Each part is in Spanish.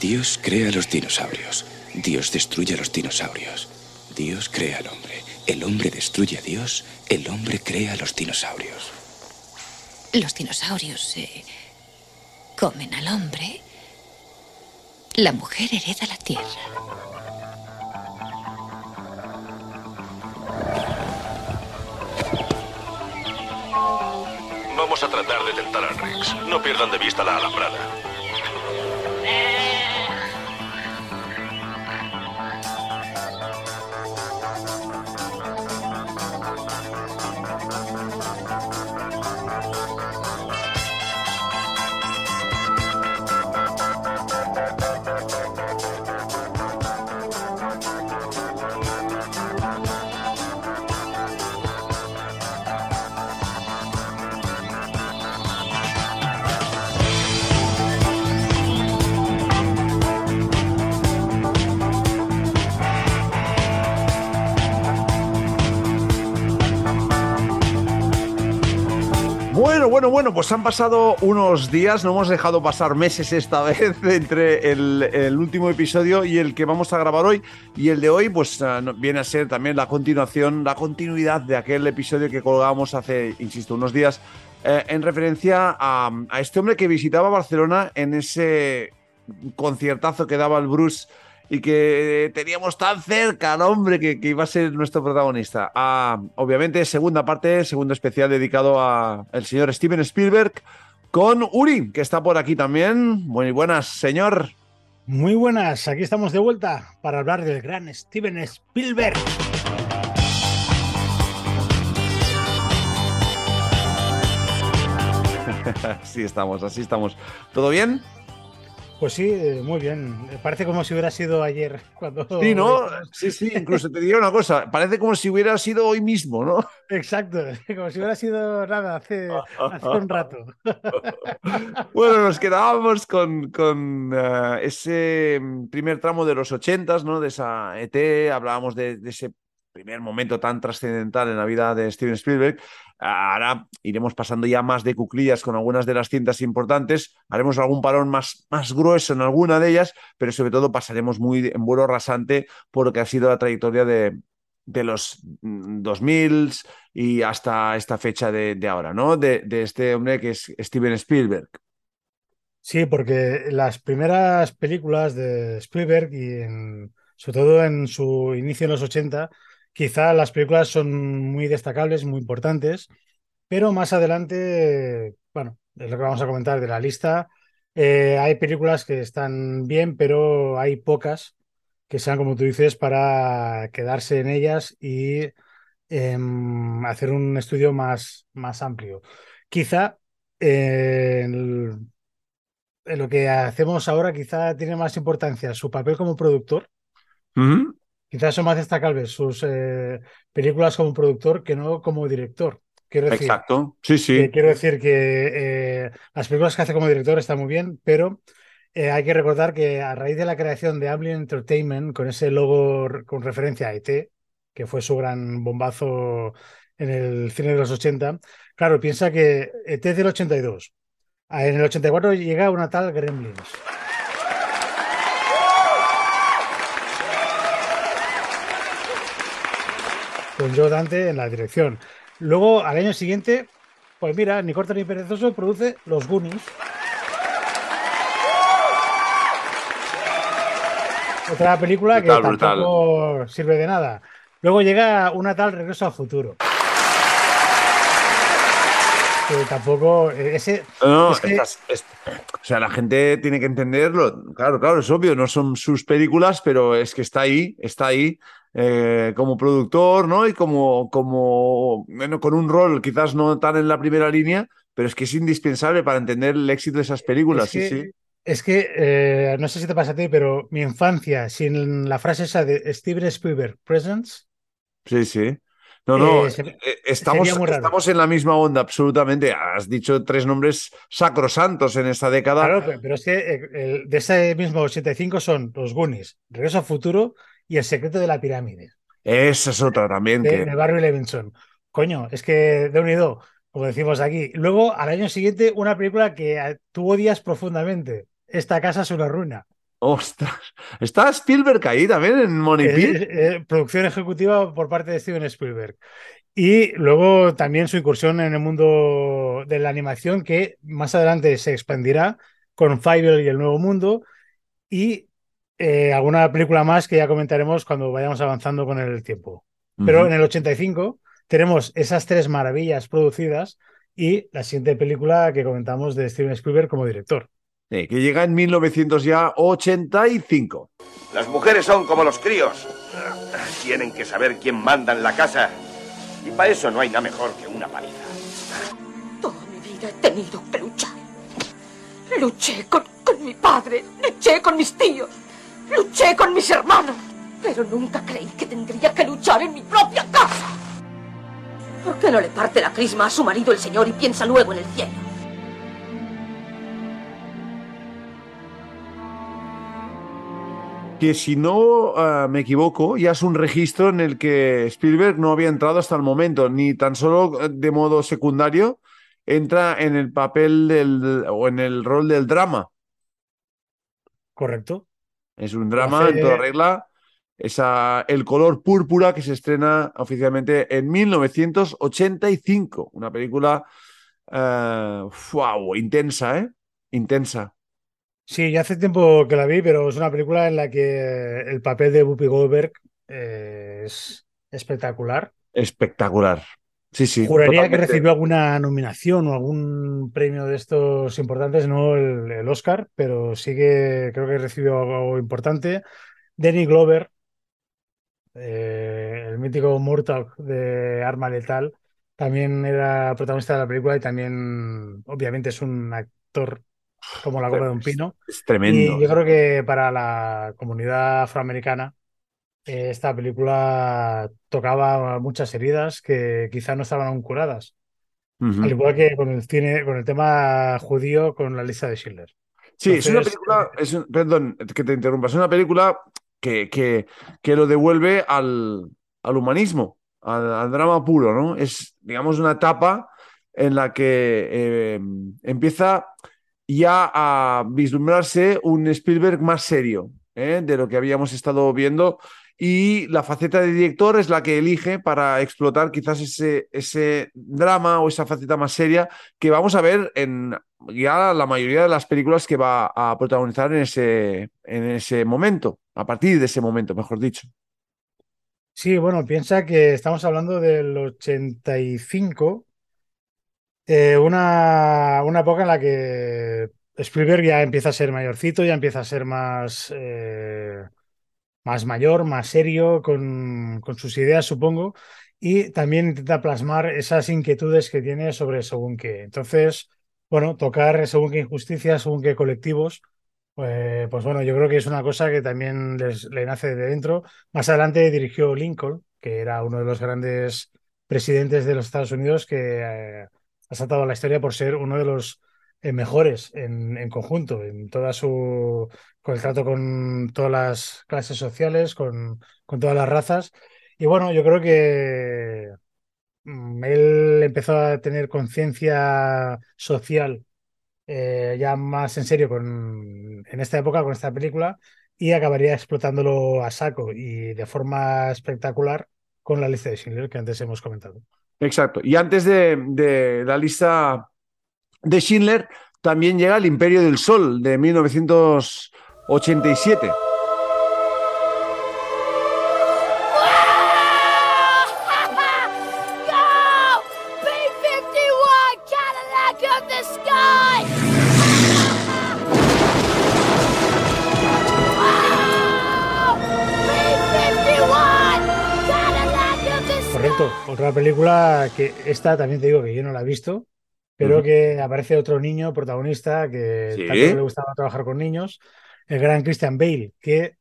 Dios crea los dinosaurios. Dios destruye a los dinosaurios. Dios crea al hombre. El hombre destruye a Dios. El hombre crea a los dinosaurios. Los dinosaurios se comen al hombre. La mujer hereda la tierra. A tratar de tentar al Rex. No pierdan de vista la alambrada. Bueno, bueno, pues han pasado unos días, no hemos dejado pasar meses esta vez entre el, último episodio y el que vamos a grabar hoy. Y el de hoy, pues ah, viene a ser también la continuación, la continuidad de aquel episodio que colgamos hace, insisto, unos días, eh, en referencia a, a este hombre que visitaba Barcelona en ese conciertazo que daba el Bruce y que teníamos tan cerca al hombre que, que iba a ser nuestro protagonista. Ah, obviamente, segunda parte, segundo especial dedicado a el señor Steven Spielberg con Uri, que está por aquí también. Muy buenas, señor. Muy buenas, aquí estamos de vuelta para hablar del gran Steven Spielberg. Así estamos, así estamos. ¿Todo bien? Pues sí, eh, muy bien. Parece como si hubiera sido ayer cuando. Sí, ¿no? Sí, sí, incluso te diría una cosa, parece como si hubiera sido hoy mismo, ¿no? Exacto, como si hubiera sido nada hace, hace un rato. Bueno, nos quedábamos con, con, eh, ese primer tramo de los ochentas, ¿no? De esa ET, hablábamos de, de ese primer momento tan trascendental en la vida de Steven Spielberg. Ahora iremos pasando ya más de cuclillas con algunas de las cintas importantes, haremos algún parón más, más grueso en alguna de ellas, pero sobre todo pasaremos muy en vuelo rasante por lo que ha sido la trayectoria de, de los mm, 2000 y hasta esta fecha de, ahora, ¿no? De, de este hombre que es Steven Spielberg. Sí, porque las primeras películas de Spielberg y en- sobre todo en su inicio en los 80, quizá las películas son muy destacables, muy importantes, pero más adelante, bueno, es lo que vamos a comentar de la lista. eh, hay películas que están bien, pero hay pocas que sean, como tú dices, para quedarse en ellas y em, hacer un estudio más, más amplio. Quizá eh, lo que hacemos ahora quizá tiene más importancia su papel como productor. Quizás son más destacables sus eh, películas como productor que no como director. Quiero decir, Exacto. Sí, sí. que quiero decir que eh, las películas que hace como director están muy bien, pero eh, hay que recordar que a raíz de la creación de Amblin Entertainment, con ese logo con referencia a ET, que fue su gran bombazo en el cine de los 80, claro, piensa que ET es del 82. Ah, En el 84 llega una tal Gremlins. Con Joe Dante en la dirección. Luego, al año siguiente, pues mira, ni corto ni perezoso produce Los Goonies. Otra película que brutal. tampoco sirve de nada. Luego llega una tal Regreso al Futuro. Que tampoco. eh, Ese, No, es que- estas- es- o sea, la gente tiene que entenderlo. Claro, claro, es obvio, no son sus películas, pero es que está ahí, está ahí eh, como productor, ¿no? Y como, como, bueno, con un rol quizás no tan en la primera línea, pero es que es indispensable para entender el éxito de esas películas. Es que, sí, sí. es que, eh, no sé si te pasa a ti, pero mi infancia, sin la frase esa de Steven Spielberg Presents, Sí, sí. No, no, Eh, se- estamos, estamos en la misma onda, absolutamente. Has dicho tres nombres sacrosantos en esta década. Claro, pe- pero es que de ese mismo 85 son Los Goonies, Regreso al Futuro y El secreto de la pirámide, Esa es otra también. de, que... de Barry Levinson. Coño, es que de unido, como decimos aquí. Luego, al año siguiente, una película que tú odias profundamente. Esta casa es una ruina. Ostras, está Spielberg ahí también en Money Pit. eh, eh, producción ejecutiva por parte de Steven Spielberg. Y luego también su incursión en el mundo de la animación, que más adelante se expandirá con Fievel y el Nuevo Mundo. Y eh, alguna película más que ya comentaremos cuando vayamos avanzando con el tiempo. Pero Ujú. en el 85 tenemos esas tres maravillas producidas y la siguiente película que comentamos de Steven Spielberg como director. Sí, que llega en 1985. Las mujeres son como los críos. Tienen que saber quién manda en la casa. Y para eso no hay nada mejor que una paliza. Toda mi vida he tenido que luchar. Luché con, con mi padre, luché con mis tíos, luché con mis hermanos, pero nunca creí que tendría que luchar en mi propia casa. ¿Por qué no le parte la crisma a su marido el señor y piensa luego en el cielo? Que si no ah, me equivoco, ya es un registro en el que Spielberg no había entrado hasta el momento, ni tan solo eh, de modo secundario, entra en el papel del, o en el rol del drama. ¿Correcto? Es un drama en toda regla. Esa, el color púrpura que se estrena oficialmente en 1985. Una película wow, intensa, ¿eh? Intensa. Sí, ya hace tiempo que la vi, pero es una película en la que el papel de Whoopi Goldberg eh, es espectacular. Espectacular. Sí, sí. Juraría que recibió alguna nominación o algún premio de estos importantes, no el, el Oscar, pero sí que creo que recibió algo importante. Danny Glover, eh, el mítico Murtaugh de Arma Letal, también era protagonista de la película y también, obviamente, es un actor como la goma de un pino. Es tremendo. Y yo creo que para la comunidad afroamericana eh, esta película tocaba muchas heridas que quizá no estaban aún curadas. Al igual que con el cine, con el tema judío, con la lista de Schindler. Sí, es una película, es un- perdón que te interrumpa, es una película que, que, que lo devuelve al, al humanismo, al, al drama puro, ¿no? Es, digamos, una etapa en la que eh, empieza ya a vislumbrarse un Spielberg más serio, ¿eh? de lo que habíamos estado viendo. Y la faceta de director es la que elige para explotar quizás ese, ese drama o esa faceta más seria que vamos a ver en ya la mayoría de las películas que va a protagonizar en ese, en ese momento, a partir de ese momento, mejor dicho. Sí, bueno, piensa que estamos hablando del 85, eh, una, una época en la que Spielberg ya empieza a ser mayorcito, ya empieza a ser más, eh, más mayor, más serio, con, sus ideas, supongo, y también intenta plasmar esas inquietudes que tiene sobre según qué. Entonces, bueno, tocar según qué injusticias, según qué colectivos. Pues, pues bueno, yo creo que es una cosa que también les, le nace de dentro. Más adelante dirigió Lincoln, que era uno de los grandes presidentes de los Estados Unidos que eh, ha saltado a la historia por ser uno de los eh, mejores en, en conjunto, en toda su, con el trato con todas las clases sociales, con, con todas las razas. Y bueno, yo creo que mm, él empezó a tener conciencia social eh, ya más en serio con, en esta época, con esta película, y acabaría explotándolo a saco y de forma espectacular con la lista de Schindler que antes hemos comentado. Exacto. Y antes de, de la lista de Schindler, también llega El Imperio del Sol de 1987. Go! B-51 Cadillac of the sky! Wow! B-51 Cadillac of the sky! Correcto. Otra película que esta también te digo que yo no la he visto, pero Ujú. que aparece otro niño protagonista que Sí. tanto le gustaba trabajar con niños, el gran Christian Bale, que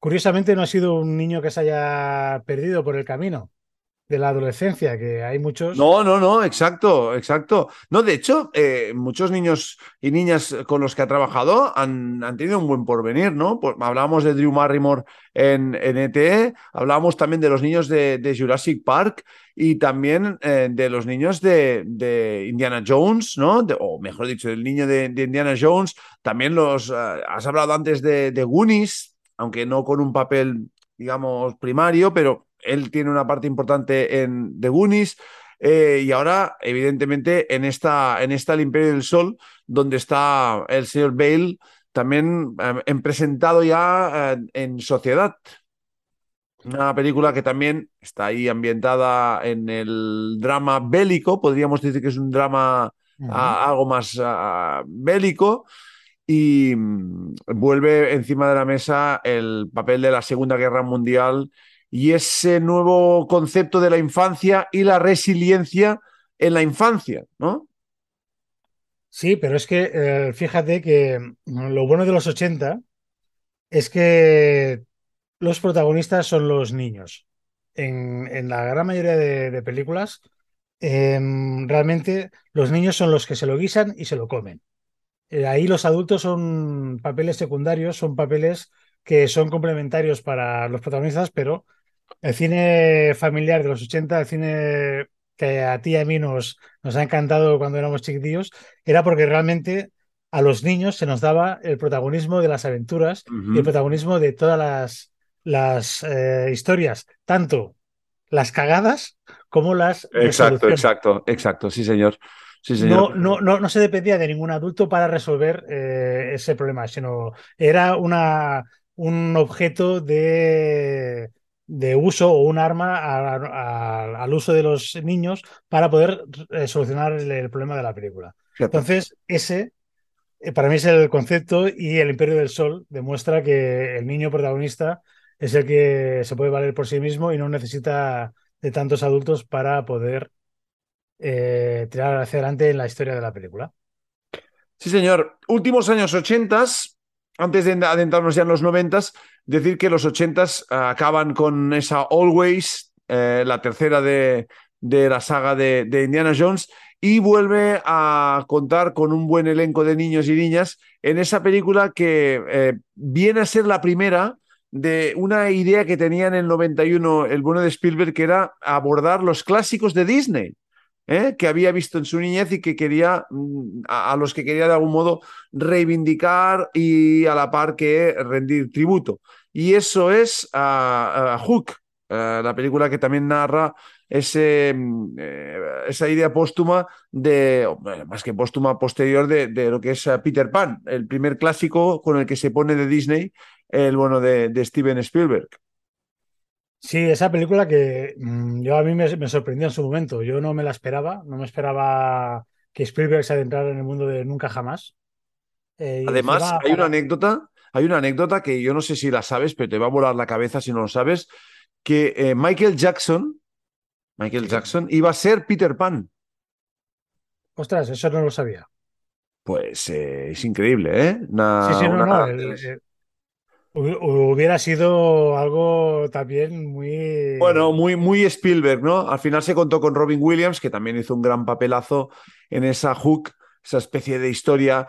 curiosamente no ha sido un niño que se haya perdido por el camino. De la adolescencia, que hay muchos. No, no, no, exacto, exacto. No, de hecho, eh, muchos niños y niñas con los que ha trabajado han, han tenido un buen porvenir, ¿no? Pues, hablábamos de Drew Barrymore en, en ETE, hablábamos también de los niños de, de Jurassic Park y también eh, de los niños de, de Indiana Jones, ¿no? O mejor dicho, del niño de, de Indiana Jones. También los, eh, has hablado antes de, de Goonies, aunque no con un papel, digamos, primario, pero él tiene una parte importante en The Goonies. Eh, y ahora, evidentemente, en esta, en esta El Imperio del Sol, donde está el señor Bale, también eh, en presentado ya eh, en Sociedad. Una película que también está ahí ambientada en el drama bélico, podríamos decir que es un drama algo más bélico, y mm, vuelve encima de la mesa el papel de la Segunda Guerra Mundial y ese nuevo concepto de la infancia y la resiliencia en la infancia, ¿no? Sí, pero es que eh, fíjate que mm, lo bueno de los 80 es que los protagonistas son los niños. En, la gran mayoría de, de películas, em, realmente los niños son los que se lo guisan y se lo comen. Eh, ahí los adultos son papeles secundarios, son papeles que son complementarios para los protagonistas, pero el cine familiar de los 80, el cine que a ti y a mí nos, nos ha encantado cuando éramos chiquitillos, era porque realmente a los niños se nos daba el protagonismo de las aventuras y el protagonismo de todas las, las eh, historias, tanto las cagadas como las Exacto, exacto, exacto, sí, señor. Sí, No, señor. no, no, no se dependía de ningún adulto para resolver eh, ese problema, sino era una, un objeto de, de uso o un arma a- a- al uso de los niños para poder eh, solucionar el, el problema de la película. Entonces, ese eh, para mí es el concepto y el Imperio del Sol demuestra que el niño protagonista es el que se puede valer por sí mismo y no necesita de tantos adultos para poder eh, tirar hacia adelante en la historia de la película. Sí, señor. Últimos años 80, antes de adentrarnos ya en los 90, decir que los 80 acaban con esa Always, eh, la tercera de, de la saga de, de Indiana Jones, y vuelve a contar con un buen elenco de niños y niñas en esa película que eh, viene a ser la primera de una idea que tenía en el 91 el bueno de Spielberg, que era abordar los clásicos de Disney. ¿Eh? que había visto en su niñez y que quería, mm, a, los que quería de algún modo reivindicar y a la par que rendir tributo. Y eso es a, Hook, la película que también narra ese, mm, eh, esa idea póstuma de, más que póstuma posterior de, de lo que es eh, Peter Pan, el primer clásico con el que se pone de Disney el bueno de Steven Spielberg. Sí, esa película que mm, yo a mí me, me sorprendió en su momento. Yo no me la esperaba, no me esperaba que Spielberg se adentrara en el mundo de Nunca Jamás. Eh, Además, encima hay una anécdota, hay una anécdota que yo no sé si la sabes, pero te va a volar la cabeza si no lo sabes, que eh, Michael Jackson, Michael Jackson iba a ser Peter Pan. Ostras, eso no lo sabía. Pues eh, es increíble, ¿eh? Una- Sí, sí, no, una- no. el- el- hu- hubiera sido algo también muy. Bueno, muy, muy Spielberg, ¿no? Al final se contó con Robin Williams, que también hizo un gran papelazo en esa Hook, esa especie de historia.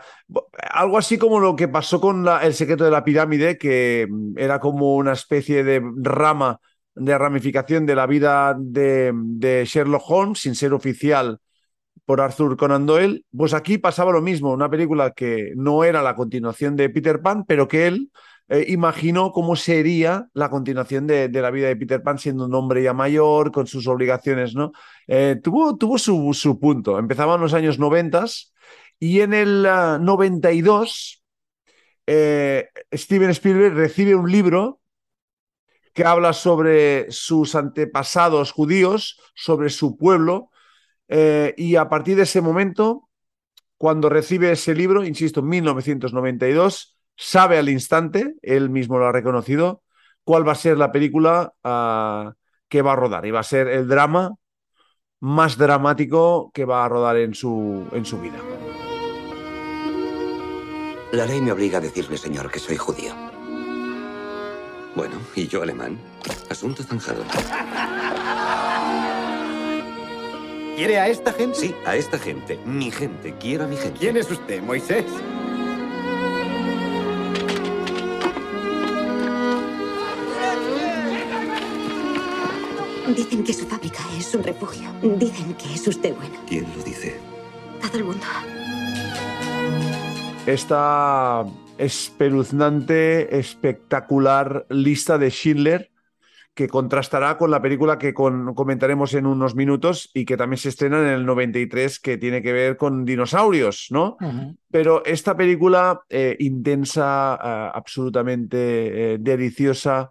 Algo así como lo que pasó con El secreto de la pirámide, que mm, era como una especie de rama, de ramificación de la vida de, de Sherlock Holmes, sin ser oficial por Arthur Conan Doyle. Pues aquí pasaba lo mismo, una película que no era la continuación de Peter Pan, pero que él eh, imaginó cómo sería la continuación de, de la vida de Peter Pan siendo un hombre ya mayor, con sus obligaciones, ¿no? Eh, tuvo tuvo su, su punto. Empezaban los años 90 y en el ah, 92 eh, Steven Spielberg recibe un libro que habla sobre sus antepasados judíos, sobre su pueblo, eh, y a partir de ese momento, cuando recibe ese libro, insisto, en 1992, sabe al instante, él mismo lo ha reconocido, cuál va a ser la película ah, que va a rodar. Y va a ser el drama más dramático que va a rodar en su, en su vida. La ley me obliga a decirle, señor, que soy judío. Bueno, y yo alemán. Asunto zanjado. ¿Quiere a esta gente? Sí, a esta gente. Mi gente. Quiero a mi gente. ¿Quién es usted, Moisés? Dicen que su fábrica es un refugio. Dicen que es usted bueno. ¿Quién lo dice? Todo el mundo. Esta espeluznante, espectacular lista de Schindler que contrastará con la película que con- comentaremos en unos minutos y que también se estrena en el 93, que tiene que ver con dinosaurios, ¿no? Pero esta película eh, intensa, eh, absolutamente eh, deliciosa,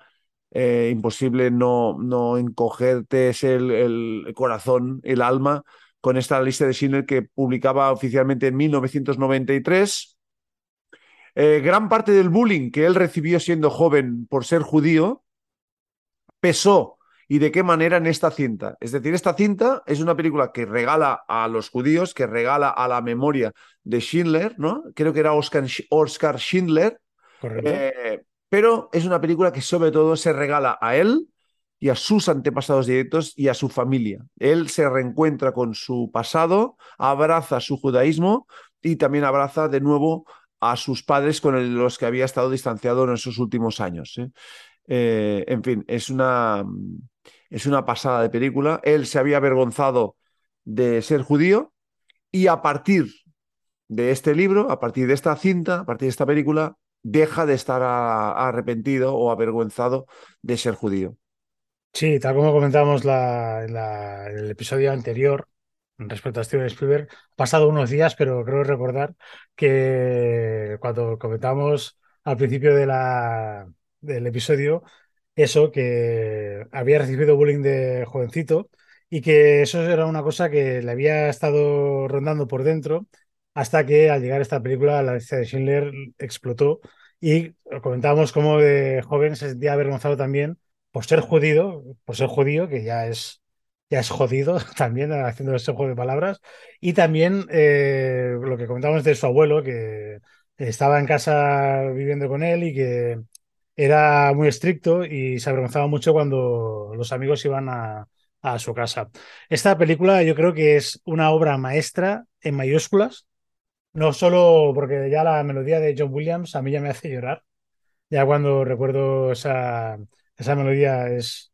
eh, imposible no, no encogerte es el, el corazón, el alma, con esta lista de Schindler que publicaba oficialmente en 1993. Eh, gran parte del bullying que él recibió siendo joven por ser judío pesó y de qué manera en esta cinta. Es decir, esta cinta es una película que regala a los judíos, que regala a la memoria de Schindler, ¿no? Creo que era Oscar, Oscar Schindler. Correcto. Eh, pero es una película que sobre todo se regala a él y a sus antepasados directos y a su familia. Él se reencuentra con su pasado, abraza su judaísmo y también abraza de nuevo a sus padres con los que había estado distanciado en esos últimos años. ¿eh? Eh, en fin, es una, es una pasada de película. Él se había avergonzado de ser judío y a partir de este libro, a partir de esta cinta, a partir de esta película, deja de estar arrepentido o avergonzado de ser judío. Sí, tal como comentábamos la- la- en el episodio anterior respecto a Steven Spielberg, ha pasado unos días, pero creo recordar que cuando comentamos al principio de la, del episodio eso, que había recibido bullying de jovencito y que eso era una cosa que le había estado rondando por dentro hasta que al llegar esta película la lista de Schindler explotó y comentábamos cómo de joven se sentía avergonzado también por ser judío, por ser judío, que ya es, ya es jodido también haciendo ese juego de palabras, y también eh, lo que comentábamos de su abuelo, que estaba en casa viviendo con él y que era muy estricto y se avergonzaba mucho cuando los amigos iban a, a su casa. Esta película yo creo que es una obra maestra en mayúsculas, no solo porque ya la melodía de John Williams a mí ya me hace llorar, ya cuando recuerdo esa, esa melodía es,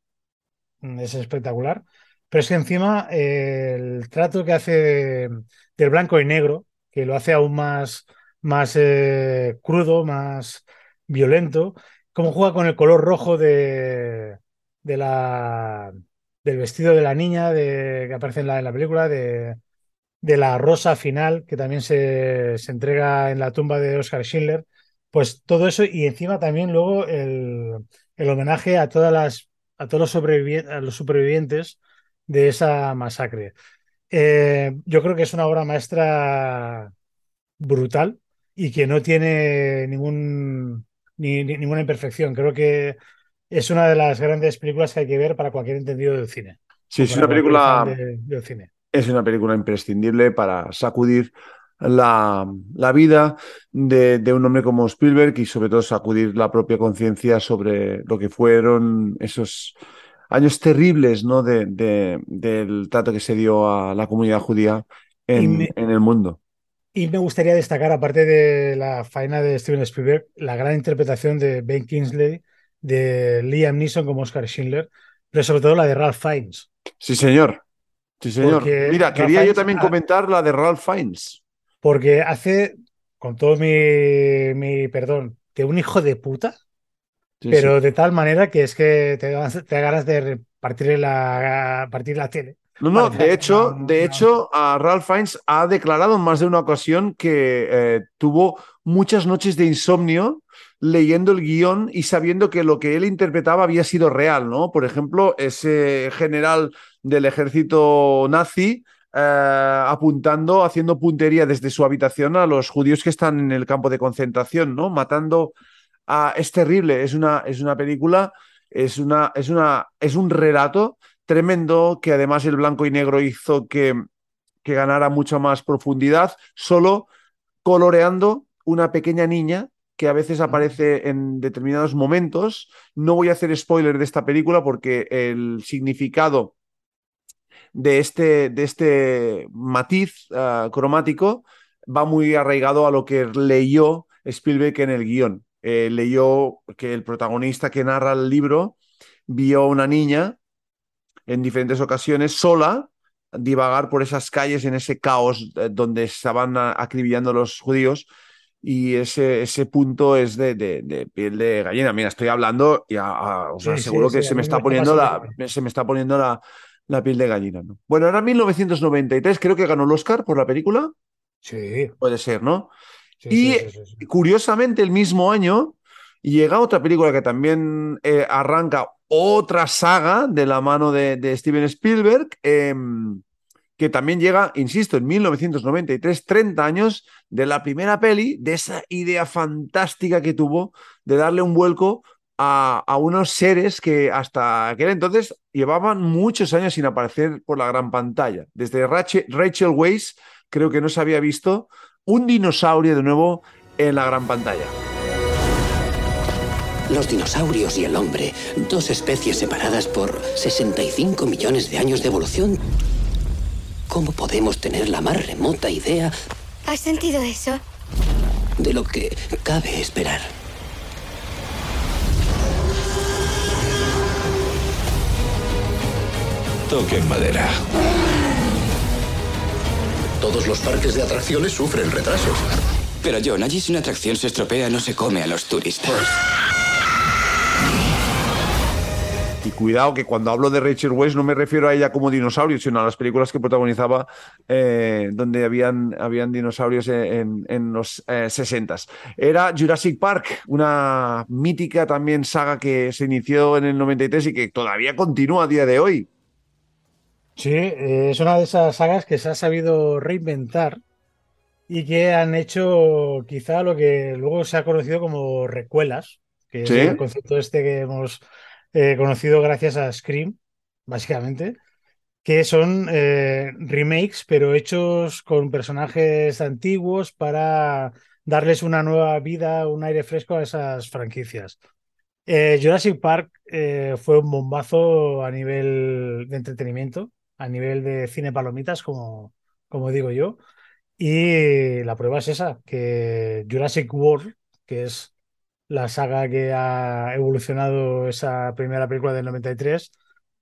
es espectacular, pero es que encima eh, el trato que hace de- del blanco y negro, que lo hace aún más, más eh, crudo, más violento, cómo juega con el color rojo de, de la, del vestido de la niña de, que aparece en la, en la película, de, de la rosa final que también se, se entrega en la tumba de Oscar Schindler, pues todo eso y encima también luego el, el homenaje a todas las a todos los, a los supervivientes de esa masacre. Eh, yo creo que es una obra maestra brutal y que no tiene ningún ni- ni- ninguna imperfección. Creo que es una de las grandes películas que hay que ver para cualquier entendido del cine. Sí, es una película- de- del cine. Es una película imprescindible para sacudir la, la vida de, de un hombre como Spielberg y sobre todo sacudir la propia conciencia sobre lo que fueron esos años terribles ¿no? de, de- del trato que se dio a la comunidad judía en, me- en el mundo. Y me gustaría destacar, aparte de la faena de Steven Spielberg, la gran interpretación de Ben Kingsley, de Liam Neeson como Oscar Schindler, pero sobre todo la de Ralph Fiennes. Sí, señor. Sí, señor. Porque Mira, Ralph quería yo también comentar la de Ralph Fiennes. Porque hace, con todo mi, mi perdón, de un hijo de puta, Sí, pero sí. de tal manera que es que te, te da ganas de partir la, partir la tele. No, no, de hecho, de hecho, a Ralph Fiennes ha declarado en más de una ocasión que eh, tuvo muchas noches de insomnio leyendo el guion y sabiendo que lo que él interpretaba había sido real, ¿no? Por ejemplo, ese general del ejército nazi eh, apuntando, haciendo puntería desde su habitación a los judíos que están en el campo de concentración, ¿no? Matando a... Es terrible, es una, es una película, es, una, es, una, es un relato tremendo que además el blanco y negro hizo que, que ganara mucha más profundidad, solo coloreando una pequeña niña que a veces aparece en determinados momentos. No voy a hacer spoiler de esta película porque el significado de este, de este matiz ah, cromático va muy arraigado a lo que leyó Spielberg en el guion. Eh, leyó que el protagonista que narra el libro vio a una niña en diferentes ocasiones sola divagar por esas calles en ese caos eh, donde estaban a- acribillando los judíos y ese, ese punto es de, de- de piel de gallina. Mira, estoy hablando y a- a- os Sí, aseguro sí, que sí, se me está poniendo la, se me está poniendo la, la piel de gallina. ¿no? Bueno, era 1993, creo que ganó el Oscar por la película. Sí, Puede ser, ¿no? Y curiosamente, el mismo año llega otra película que también eh, arranca otra saga de la mano de, de Steven Spielberg, em, que también llega, insisto, en 1993, 30 años de la primera peli, de esa idea fantástica que tuvo de darle un vuelco a, a unos seres que hasta aquel entonces llevaban muchos años sin aparecer por la gran pantalla. Desde Rachel, Rachel Weisz, creo que no se había visto un dinosaurio de nuevo en la gran pantalla. Los dinosaurios y el hombre, dos especies separadas por 65 millones de años de evolución. ¿Cómo podemos tener la más remota idea ¿Has sentido eso? de lo que cabe esperar? Toquen madera. Todos los parques de atracciones sufren retrasos. Pero John, allí si una atracción se estropea no se come a los turistas. Y cuidado que cuando hablo de Rachel Weisz no me refiero a ella como dinosaurio, sino a las películas que protagonizaba eh, donde habían, habían dinosaurios en, en los eh, 60. Era Jurassic Park, una mítica también saga que se inició en el 93 y que todavía continúa a día de hoy. Sí, es una de esas sagas que se ha sabido reinventar y que han hecho quizá lo que luego se ha conocido como recuelas, que Sí. es el concepto este que hemos eh, conocido gracias a Scream, básicamente, que son eh, remakes, pero hechos con personajes antiguos para darles una nueva vida, un aire fresco a esas franquicias. Eh, Jurassic Park fue un bombazo a nivel de entretenimiento, a nivel de cine palomitas, como, como digo yo. Y la prueba es esa, que Jurassic World, que es la saga que ha evolucionado esa primera película del 93,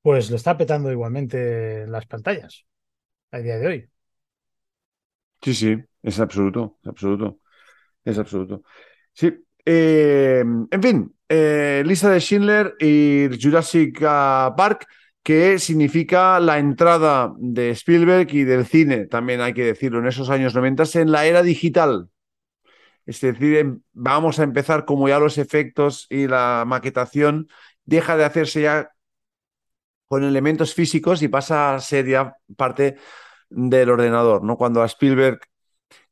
pues lo está petando igualmente en las pantallas a día de hoy. Sí, sí, es absoluto, es absoluto, es absoluto. Sí, eh, en fin, eh, lista de Schindler y Jurassic ah, Park, que significa la entrada de Spielberg y del cine, también hay que decirlo, en esos años 90 en la era digital. Es decir, em- vamos a empezar como ya los efectos y la maquetación deja de hacerse ya con elementos físicos y pasa a ser ya parte del ordenador, ¿no? Cuando a Spielberg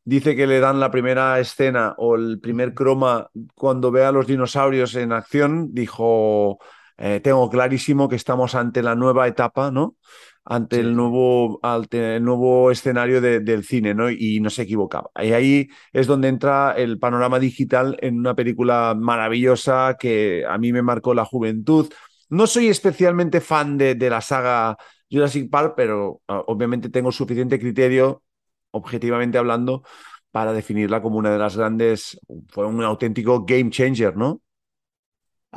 dice que le dan la primera escena o el primer croma cuando ve a los dinosaurios en acción, dijo, eh, tengo clarísimo que estamos ante la nueva etapa, ¿no? Ante el nuevo, ante el nuevo escenario de- del cine, ¿no? Y no se equivocaba. Y ahí es donde entra el panorama digital en una película maravillosa que a mí me marcó la juventud. No soy especialmente fan de, de la saga Jurassic Park, pero ah, obviamente tengo suficiente criterio, objetivamente hablando, para definirla como una de las grandes. Fue un auténtico game changer, ¿no?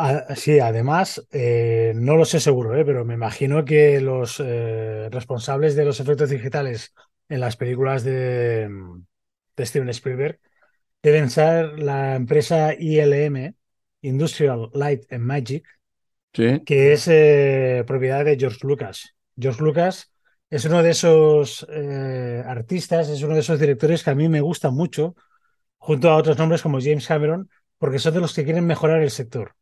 Ah, sí, además, eh, no lo sé seguro, eh, pero me imagino que los eh, responsables de los efectos digitales en las películas de, de Steven Spielberg deben ser la empresa ILM, Industrial Light and Magic, Sí. que es eh, propiedad de George Lucas. George Lucas es uno de esos eh, artistas, es uno de esos directores que a mí me gusta mucho, junto a otros nombres como James Cameron, porque son de los que quieren mejorar el sector.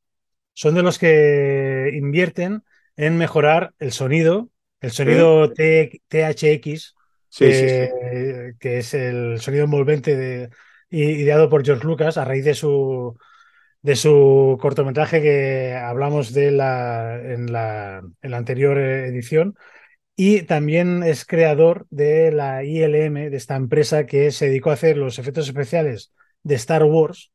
Son de los que invierten en mejorar el sonido, el sonido THX, Sí, que, sí, sí. que es el sonido envolvente de- ideado por George Lucas a raíz de su, de su cortometraje que hablamos de la, en, la, en la anterior eh, edición. Y también es creador de la ILM, de esta empresa que se dedicó a hacer los efectos especiales de Star Wars,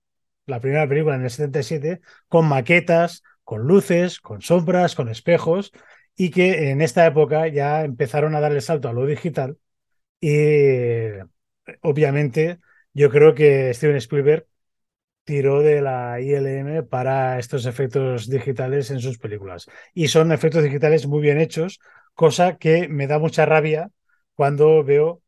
la primera película en el 77, con maquetas, con luces, con sombras, con espejos. y que en esta época ya empezaron a dar el salto a lo digital y obviamente yo creo que Steven Spielberg tiró de la ILM para estos efectos digitales en sus películas. Y son efectos digitales muy bien hechos, cosa que me da mucha rabia cuando veo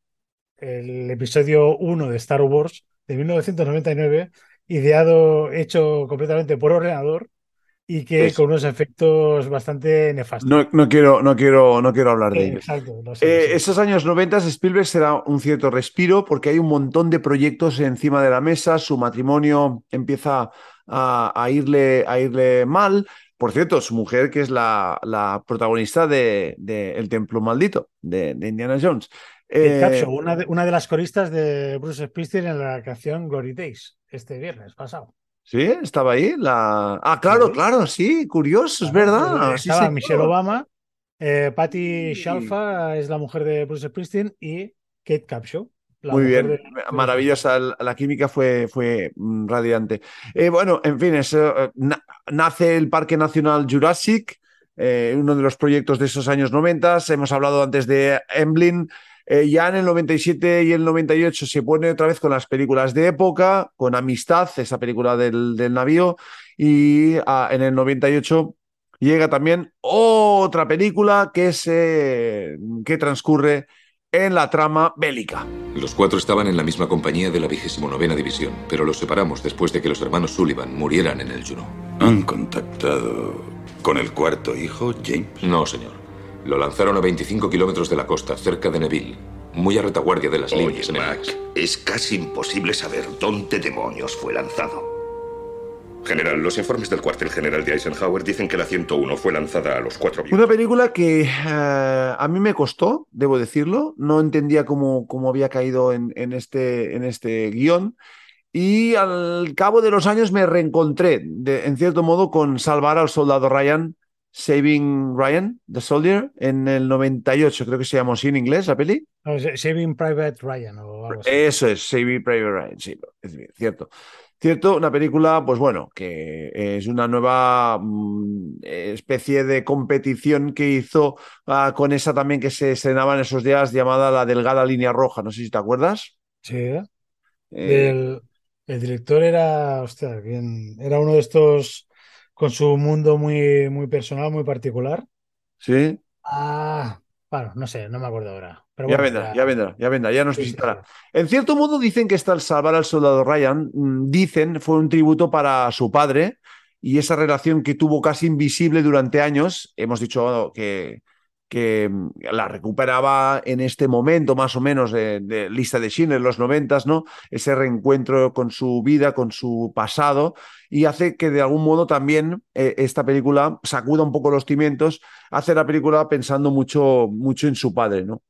el episodio 1 de Star Wars de 1999, ideado, hecho completamente por ordenador y que con unos efectos bastante nefastos. No, no, quiero, no, quiero, no quiero hablar de Eh, ello. Exacto. no sé, Eh, sí. esos años 90 Spielberg será un cierto respiro porque hay un montón de proyectos encima de la mesa, su matrimonio empieza a, a irle, a irle mal. Por cierto, su mujer, que es la, la protagonista de, de El Templo Maldito, de, de Indiana Jones. Eh, Capshaw, una, de, una de las coristas de Bruce Springsteen en la canción Glory Days, este viernes pasado. ¿Sí? ¿Estaba ahí? La... Ah, claro, Sí. claro, sí, curioso, es verdad. Sí, Estaba señor. Michelle Obama, eh, Patty Shalfa es la mujer de Bruce Springsteen y Kate Capshaw. Muy bien, de- maravillosa. La química fue, fue mm, radiante. Eh, bueno, en fin, eh, na- nace el Parque Nacional Jurassic, eh, uno de los proyectos de esos años 90. Hemos hablado antes de Emblem. Eh, ya en el 97 y el 98 se pone otra vez con las películas de época, con Amistad, esa película del, del navío, y ah, en el 98 llega también otra película que, se, que transcurre en la trama bélica. Los cuatro estaban en la misma compañía de la 29 División, pero los separamos después de que los hermanos Sullivan murieran en el Juno. ¿Han contactado con el cuarto hijo, James? No, señor. Lo lanzaron a 25 kilómetros de la costa, cerca de Neville, muy a retaguardia de las Oye, líneas enemigas. Mac, es casi imposible saber dónde demonios fue lanzado. General, los informes del cuartel general de Eisenhower dicen que la 101 fue lanzada a los cuatro vientos. Una película que eh, a mí me costó, debo decirlo. No entendía cómo, cómo había caído en, en este, en este guion. Y al cabo de los años me reencontré, de- en cierto modo, con Salvar al Soldado Ryan, Saving Ryan, The Soldier, en el 98, creo que se llamó así en inglés la peli. no, Saving Private Ryan o algo así. Eso es, Saving Private Ryan, sí, es bien, cierto. Cierto, una película, pues bueno, que es una nueva mm, especie de competición que hizo ah, con esa también que se estrenaba en esos días llamada La Delgada Línea Roja, no sé si te acuerdas. Sí, ¿eh? Eh, El, el director era, hostia, bien, era uno de estos con su mundo muy, muy personal, muy particular. sí, Ah, bueno, no sé, no me acuerdo ahora. Pero ya vendrá, ya vendrá, ya vendrá, ya nos Sí, sí, visitará. En cierto modo dicen que está el Salvar al Soldado Ryan, mm, dicen, fue un tributo para su padre y esa relación que tuvo casi invisible durante años, hemos dicho que, que mm, la recuperaba en este momento más o menos de, de lista de Schindler, los noventas, ¿no? Ese reencuentro con su vida, con su pasado y hace que de algún modo también eh, esta película sacuda un poco los cimientos, hace la película pensando mucho, mucho en su padre, ¿no?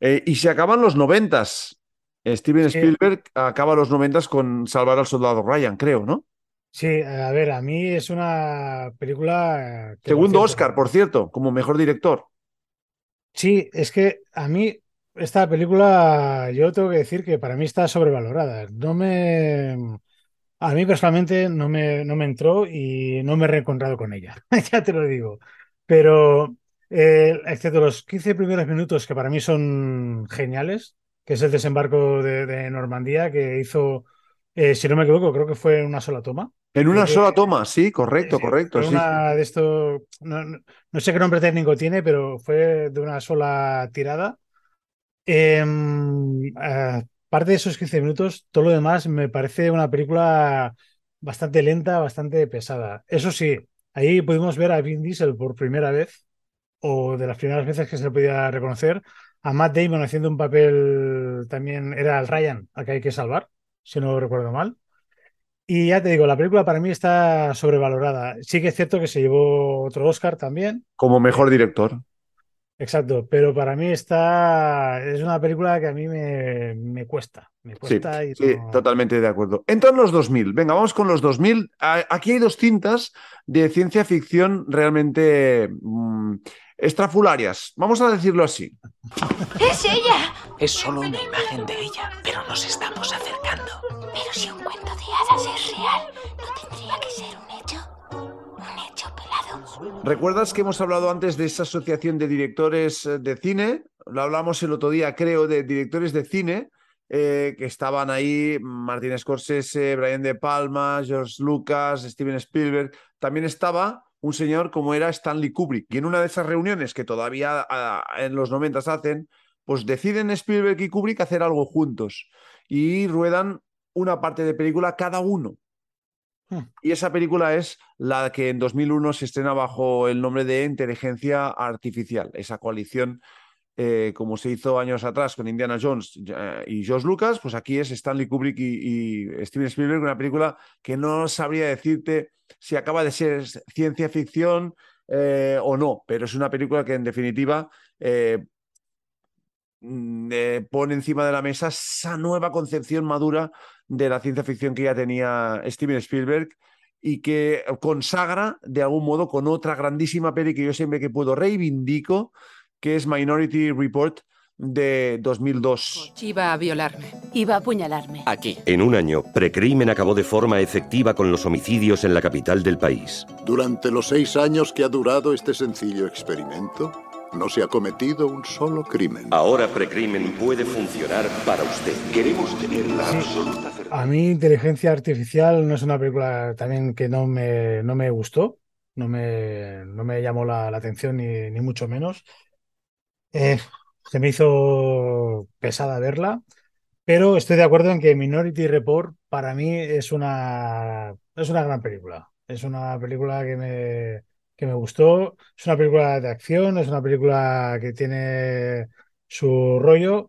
Eh, y se acaban los noventas. Steven. Spielberg acaba los noventas con Salvar al Soldado Ryan, creo, ¿no? Sí, a ver, a mí es una película. que, Segundo Oscar, por cierto, como mejor director. Sí, es que a mí esta película, yo tengo que decir que para mí está sobrevalorada. No me. A mí personalmente no me, no me entró y no me he reencontrado con ella, ya te lo digo. Pero, eh, excepto los 15 primeros minutos que para mí son geniales, que es el desembarco de, de Normandía que hizo, eh, si no me equivoco, creo que fue una sola toma. En una que- sola toma, sí, correcto, correcto. fue sí. una de no, no- no sé qué nombre técnico tiene, pero fue de una sola tirada. Em, eh, aparte de esos 15 minutos, todo lo demás me parece una película bastante lenta, bastante pesada. Eso sí, ahí pudimos ver a Vin Diesel por primera vez, o de las primeras veces que se le podía reconocer, a Matt Damon haciendo un papel también, era el Ryan, al que hay que salvar, si no recuerdo mal. Y ya te digo, la película para mí está sobrevalorada. Sí que es cierto que se llevó otro Oscar también, Como mejor director. exacto, pero para mí está, es una película que a mí me, me cuesta, me Sí, cuesta y sí, no- totalmente de acuerdo. Entran los 2000. Venga, vamos con los 2000. A- Aquí hay dos cintas de ciencia ficción realmente mm, estrafularias. Vamos a decirlo así. ¡Es ella! Es solo una imagen de ella, pero nos estamos acercando. Pero si un cuento de hadas es real, ¿no tendría que ser un hecho? Un hecho pelado. ¿Recuerdas que hemos hablado antes de esa asociación de directores eh, de cine? Lo hablamos el otro día, creo, de directores de cine eh, que estaban ahí, Martin Scorsese, Brian De Palma, George Lucas, Steven Spielberg. También estaba un señor como era Stanley Kubrick. Y en una de esas reuniones que todavía ah, en los 90 hacen, pues deciden Spielberg y Kubrick hacer algo juntos y ruedan una parte de película cada uno. Hmm. Y esa película es la que en 2001 se estrena bajo el nombre de Inteligencia Artificial, esa coalición eh, como se hizo años atrás con Indiana Jones eh, y George Lucas, pues aquí es Stanley Kubrick y, y, Steven Spielberg, una película que no sabría decirte si acaba de ser ciencia ficción eh, o no, pero es una película que en definitiva mm, pone encima de la mesa esa nueva concepción madura de la ciencia ficción que ya tenía Steven Spielberg y que consagra de algún modo con otra grandísima peli que yo siempre que puedo reivindico, que es Minority Report de 2002. Iba a violarme. Iba a apuñalarme. Aquí. En un año, Precrimen acabó de forma efectiva con los homicidios en la capital del país. Durante los seis años que ha durado este sencillo experimento, no se ha cometido un solo crimen. Ahora Precrimen puede funcionar para usted. Queremos tener la absoluta certeza. A mí Inteligencia Artificial no es una película también que no me, no me gustó, no me, no me llamó la, la atención ni, ni mucho menos. Eh, se me hizo pesada verla, pero estoy de acuerdo en que Minority Report para mí es una, es una gran película. Es una película que me, que me gustó, es una película de acción, es una película que tiene su rollo.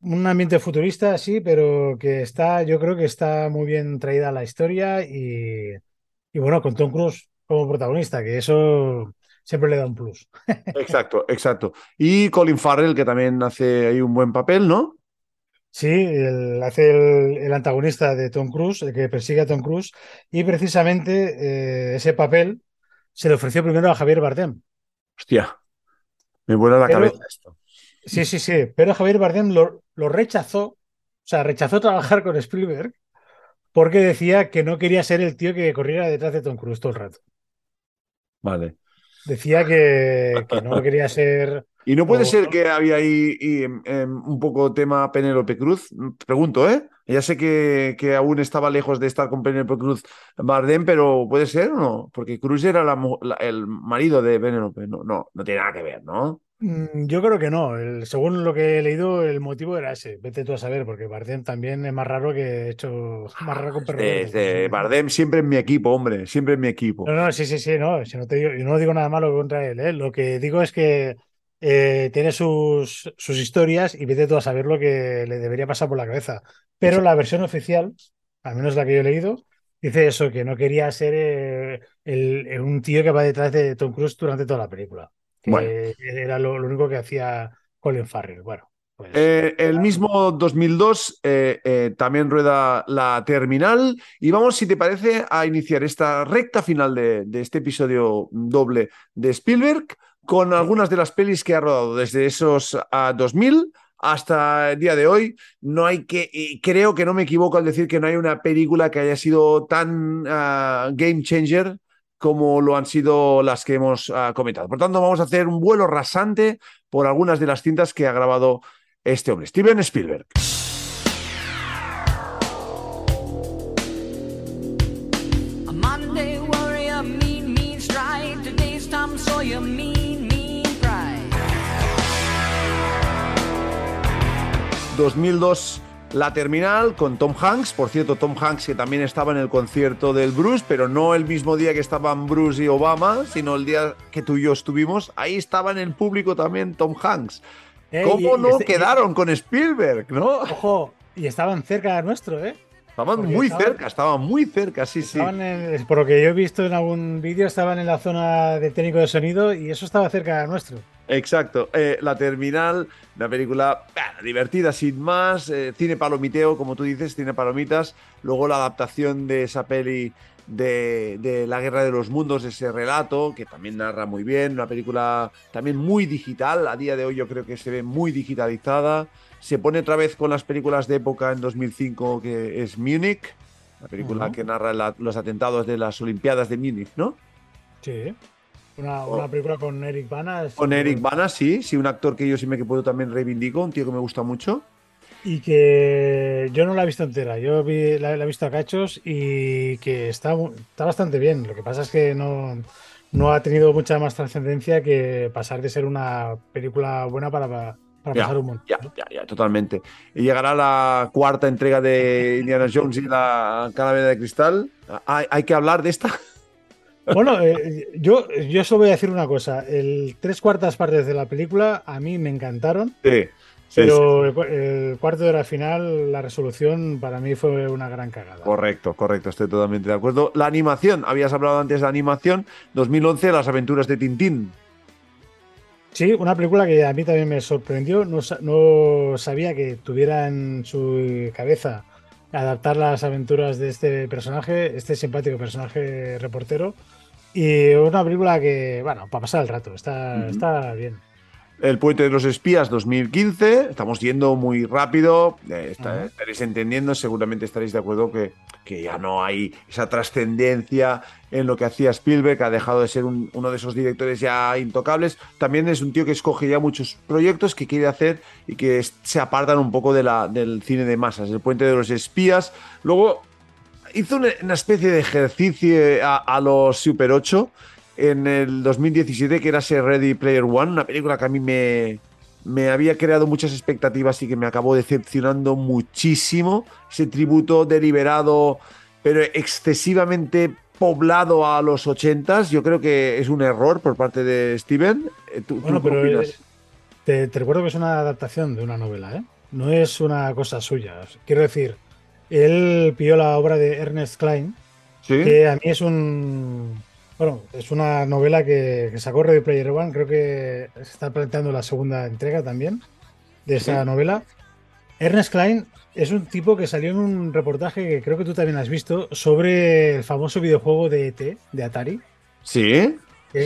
Un ambiente futurista, sí, pero que está, yo creo que está muy bien traída la historia y, y bueno, con Tom Cruise como protagonista, que eso siempre le da un plus. Exacto, exacto. Y Colin Farrell, que también hace ahí un buen papel, ¿no? Sí, él hace el, el, antagonista de Tom Cruise, el que persigue a Tom Cruise, y precisamente eh, ese papel se le ofreció primero a Javier Bardem. Hostia, me vuela la Pero- cabeza esto. Sí, sí, sí, pero Javier Bardem lo, lo rechazó, o sea, rechazó trabajar con Spielberg porque decía que no quería ser el tío que corriera detrás de Tom Cruise todo el rato. Vale. Decía que, que no quería ser... Y no puede o- ser que había ahí y, em, em, un poco tema Penélope Cruz. Pregunto, ¿eh? Ya sé que, que aún estaba lejos de estar con Penélope Cruz Bardem, pero ¿puede ser o no? Porque Cruz era la mu- la- el marido de Penélope. No, no, no tiene nada que ver, ¿no? Mm, Yo creo que no. El- según lo que he leído, el motivo era ese. Vete tú a saber, porque Bardem también es más raro que hecho más raro con perro. Este, Bardem siempre en mi equipo, hombre, siempre en mi equipo. No, no, sí, sí, sí, no. Si no te digo, yo no digo nada malo contra él, ¿eh? Lo que digo es que eh, tiene sus, sus historias y vete tú a saber lo que le debería pasar por la cabeza. Pero la versión oficial, al menos la que yo he leído, dice eso, que no quería ser eh, el- el- un tío que va detrás de Tom Cruise durante toda la película. Que Bueno. era lo, lo único que hacía Colin Farrell. Bueno, pues Eh, el mismo 2002 eh, eh, también rueda la terminal y vamos, si te parece, a iniciar esta recta final de, de este episodio doble de Spielberg con algunas de las pelis que ha rodado desde esos ah, 2000 hasta el día de hoy. No hay que, y creo que no me equivoco al decir que no hay una película que haya sido tan ah, game changer como lo han sido las que hemos ah, comentado. Por tanto, vamos a hacer un vuelo rasante por algunas de las cintas que ha grabado este hombre, Steven Spielberg. A Monday warrior, mean, mean strike. Today's Tom Sawyer, mean, mean pride. 2002, La Terminal, con Tom Hanks. Por cierto, Tom Hanks que también estaba en el concierto del Bruce, pero no el mismo día que estaban Bruce y Obama, sino el día que tú y yo estuvimos. Ahí estaba en el público también Tom Hanks. Eh, ¿Cómo y- no este- quedaron con Spielberg, no? Ojo, y estaban cerca de nuestro, ¿eh? Estaban Porque muy estaban- cerca, estaban muy cerca, sí, sí. En- por lo que yo he visto en algún vídeo, estaban en la zona de técnico de sonido y eso estaba cerca de nuestro. Exacto. Eh, la Terminal, una película divertida sin más, eh, cine palomiteo, como tú dices, cine palomitas. Luego la adaptación de esa peli de, de La Guerra de los Mundos, ese relato, que también narra muy bien. Una película también muy digital. A día de hoy yo creo que se ve muy digitalizada. Se pone otra vez con las películas de época en 2005, que es Múnich, la película que narra la- los atentados de las Olimpiadas de Múnich, ¿no? Sí. Una, una película con Eric Bana. Con Eric Bana, sí, sí, un actor que yo sí me puedo también reivindico, un tío que me gusta mucho. Y que yo no la he visto entera, yo vi- la, la he visto a cachos y que está, está bastante bien. Lo que pasa es que no, no ha tenido mucha más trascendencia que pasar de ser una película buena para, para Ya, pasar un montón. ya, ya, ya, totalmente. Y llegará la cuarta entrega de Indiana Jones y la calavera de cristal. ¿Hay, hay que hablar de esta? Bueno, eh, yo, yo solo voy a decir una cosa. El tres cuartas partes de la película a mí me encantaron. Sí. sí, Pero sí. el, cu- el cuarto de la final, la resolución para mí fue una gran cagada. Correcto, correcto, estoy totalmente de acuerdo. La animación, habías hablado antes de animación, 2011, Las aventuras de Tintín. Sí, una película que a mí también me sorprendió. No, no sabía que tuviera en su cabeza adaptar las aventuras de este personaje, este simpático personaje reportero. Y una película que, bueno, para pasar el rato, está, está bien. El puente de los espías 2015, estamos yendo muy rápido, eh, está- estaréis entendiendo, seguramente estaréis de acuerdo que, que ya no hay esa trascendencia en lo que hacía Spielberg, ha dejado de ser un- uno de esos directores ya intocables, también es un tío que escoge ya muchos proyectos que quiere hacer y que se apartan un poco de la, del cine de masas, el puente de los espías, luego hizo una, especie de ejercicio a, a los Super 8 en el 2017, que era ser Ready Player One, una película que a mí me, me había creado muchas expectativas y que me acabó decepcionando muchísimo. Ese tributo deliberado, pero excesivamente poblado a los 80s, yo creo que es un error por parte de Steven. Eh, ¿Tú, tú Bueno, qué pero opinas? eh, te, te recuerdo que es una adaptación de una novela, ¿eh? No es una cosa suya. Quiero decir, él pidió la obra de Ernest Klein, ¿Sí? que a mí es un. Bueno, es una novela que, que sacó Ready Player One. Creo que se está planteando la segunda entrega también de esa Sí. novela. Ernest Klein es un tipo que salió en un reportaje que creo que tú también has visto sobre el famoso videojuego de ET, de Atari. Sí, Eh,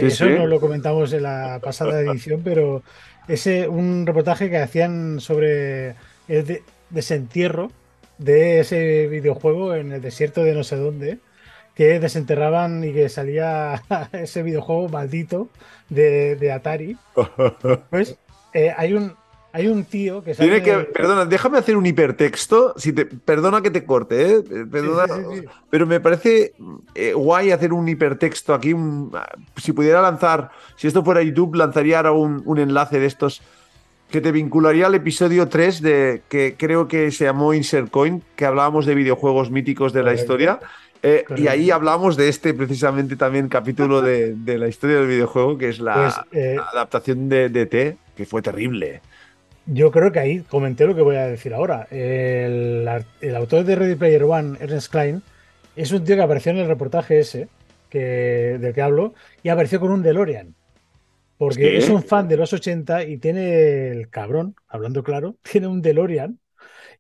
sí, eso sí. no lo comentamos en la pasada edición, pero ese un reportaje que hacían sobre el de- desentierro de ese videojuego en el desierto de no sé dónde, que desenterraban y que salía ese videojuego maldito de, de Atari. Pues eh, hay un hay un tío que Tiene sale- que, perdona, déjame hacer un hipertexto. Si te, perdona que te corte, ¿eh? Perdona, Sí, sí, sí, sí. pero me parece eh, guay hacer un hipertexto aquí. un- si pudiera lanzar, si esto fuera YouTube, lanzaría ahora un, un enlace de estos que te vincularía al episodio 3 de que creo que se llamó Insert Coin, que hablábamos de videojuegos míticos de la Correcto. historia. eh, y ahí hablamos de este precisamente también capítulo de, de la historia del videojuego, que es la Pues, eh, adaptación de, de T, que fue terrible. Yo creo que ahí comenté lo que voy a decir ahora. El autor de Ready Player One, Ernest Klein, es un tío que apareció en el reportaje ese que, del que hablo y apareció con un DeLorean. Porque ¿Sí? es un fan de los 80 y tiene el cabrón, hablando claro, tiene un DeLorean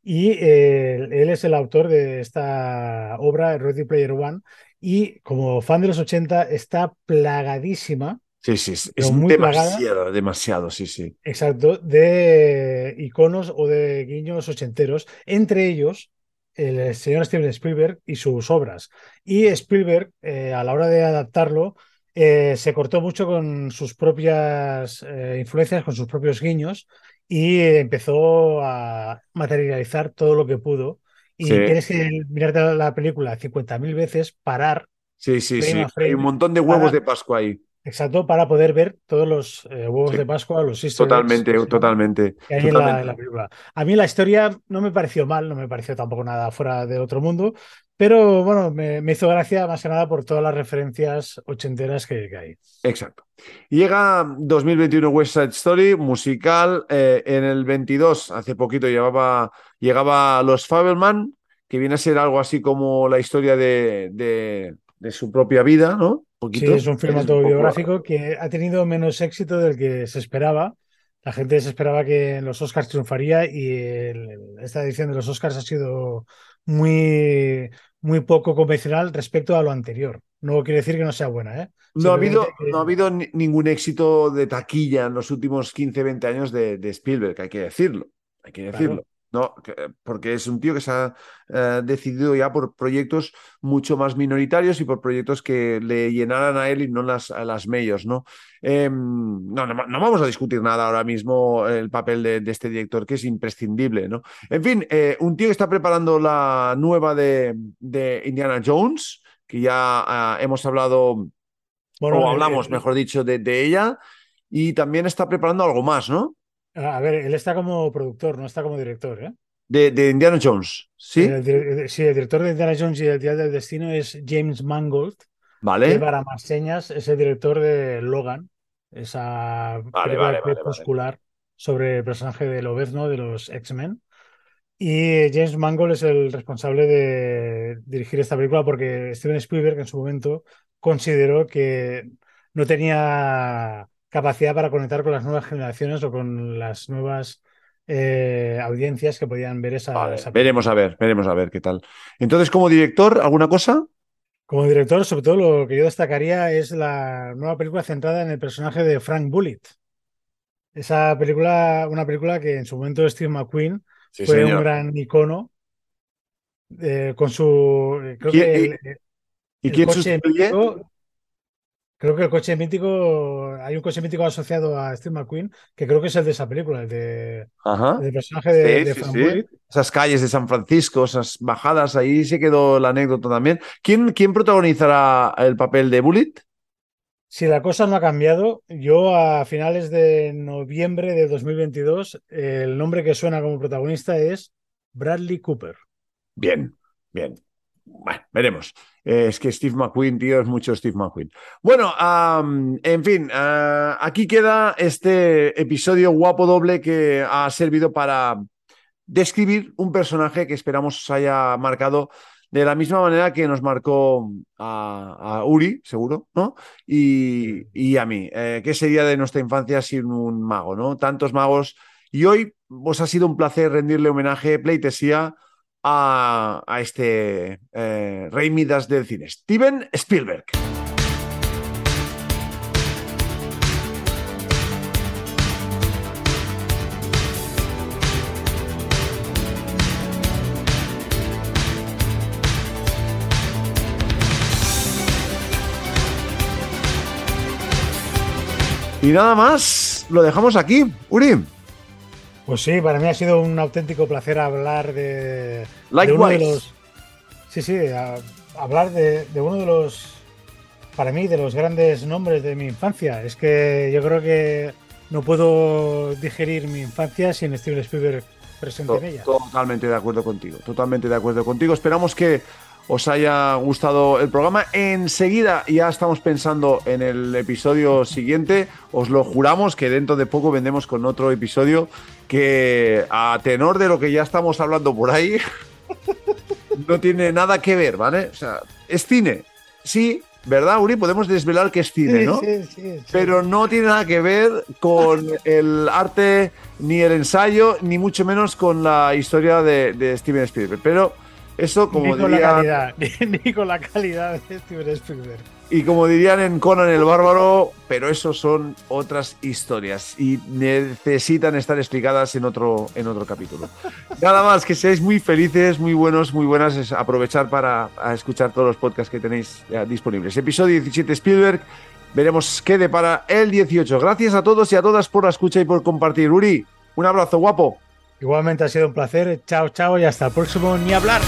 y eh, él es el autor de esta obra, Ready Player One, y como fan de los 80 está plagadísima Sí, sí, es, es muy plagada. demasiado, demasiado, sí, sí. Exacto, de iconos o de guiños ochenteros, entre ellos el señor Steven Spielberg y sus obras. Y Spielberg, eh, a la hora de adaptarlo, eh, se cortó mucho con sus propias eh, influencias, con sus propios guiños, y empezó a materializar todo lo que pudo. Y Sí. tienes que mirarte la- la película 50.000 veces, parar, Sí, sí, sí. Frame Hay un montón de huevos para- de Pascua ahí. exacto, para poder ver todos los eh, huevos Sí. de Pascua, los easter eggs Totalmente, que se- totalmente. hay en la, totalmente. en la película. A mí la historia no me pareció mal, no me pareció tampoco nada fuera de otro mundo, pero bueno, me, me hizo gracia más que nada por todas las referencias ochenteras que, que hay. Exacto. Llega 2021 West Side Story, musical. eh, en el 22, hace poquito, llevaba, llegaba Los Fabelman, que viene a ser algo así como la historia de, de- de su propia vida, ¿no? Sí, es un film poco- autobiográfico que ha tenido menos éxito del que se esperaba. La gente se esperaba que en los Oscars triunfaría y el- esta edición de los Oscars ha sido muy, muy poco convencional respecto a lo anterior. No quiere decir que no sea buena, ¿eh? No ha, habido, que- no ha habido ni- ningún éxito de taquilla en los últimos 15, 20 años de, de Spielberg, hay que decirlo. Hay que decirlo. ¿No? Que- Porque es un tío que se ha eh, decidido ya por proyectos mucho más minoritarios y por proyectos que le llenaran a él y no las, a las medios, ¿no? Eh, no, no, no vamos a discutir nada ahora mismo el papel de, de este director, que es imprescindible, ¿no? En fin, eh, un tío que está preparando la nueva de, de Indiana Jones, que ya ah, hemos hablado, Bueno, o eh, hablamos, eh, mejor dicho, de, de ella, y también está preparando algo más, ¿no? A ver, él está como productor, no está como director, ¿eh? De, de Indiana Jones, ¿sí? El, dir- sí, el director de Indiana Jones y el Día del Destino es James Mangold. Vale. Que para más señas es el director de Logan, esa película vale, vale, vale. crepuscular sobre el personaje de Lobezno de los X-Men. Y James Mangold es el responsable de dirigir esta película porque Steven Spielberg en su momento consideró que no tenía capacidad para conectar con las nuevas generaciones o con las nuevas eh, audiencias que podían ver esa, esa Veremos a ver, veremos a ver qué tal. Entonces, como director, ¿alguna cosa? Como director, sobre todo lo que yo destacaría es la nueva película centrada en el personaje de Frank Bullitt. Esa película, una película que en su momento Steve McQueen Sí, fue señor. un gran icono eh, con su creo ¿Quién- que el, y- y el quién coche sustituye? mítico, creo que el coche mítico, hay un coche mítico asociado a Steve McQueen que creo que es el de esa película, el de Ajá. el personaje de, Sí, de sí, sí. Esas calles de San Francisco, esas bajadas, ahí se quedó la anécdota también. ¿Quién, quién protagonizará el papel de Bullet? Si la cosa no ha cambiado, yo a finales de noviembre de 2022, el nombre que suena como protagonista es Bradley Cooper. Bien, bien. Bueno, veremos. Eh, es que Steve McQueen, tío, es mucho Steve McQueen. Bueno, am, en fin, ah, aquí queda este episodio guapo doble que ha servido para describir un personaje que esperamos os haya marcado de la misma manera que nos marcó a, Uri, seguro, ¿no? Y, y a mí. Eh, ¿Qué sería de nuestra infancia sin un mago, ¿no? Tantos magos. Y hoy os ha sido un placer rendirle homenaje, pleitesía a, este eh, rey Midas del cine, Steven Spielberg. Y nada más, lo dejamos aquí. Uri, Pues sí, para mí ha sido un auténtico placer hablar de, de uno de los. Sí, sí, a- hablar de, de uno de los. Para mí, de los grandes nombres de mi infancia. Es que yo creo que no puedo digerir mi infancia sin Steven Spielberg presente To- en ella. Totalmente de acuerdo contigo, totalmente de acuerdo contigo. Esperamos que os haya gustado el programa. Enseguida ya estamos pensando en el episodio siguiente. Os lo juramos que dentro de poco vendremos con otro episodio que a tenor de lo que ya estamos hablando por ahí no tiene nada que ver, ¿vale? O sea, es cine. Sí, ¿verdad, Uri? Podemos desvelar que es cine, ¿no? sí, sí, sí. pero no tiene nada que ver con el arte, ni el ensayo, ni mucho menos con la historia de, de Steven Spielberg. Pero eso, como ni con la calidad, ni, ni con la calidad de Steven Spielberg. y como dirían en Conan el Bárbaro, pero eso son otras historias y necesitan estar explicadas en otro, en otro capítulo. Nada más, que seáis muy felices, muy buenos, muy buenas. Es aprovechar para escuchar todos los podcasts que tenéis ya disponibles. Episodio 17 Spielberg. Veremos qué depara el 18. Gracias a todos y a todas por la escucha y por compartir. Uri, un abrazo guapo. Igualmente ha sido un placer. Chao, chao y hasta el próximo. Ni hablar.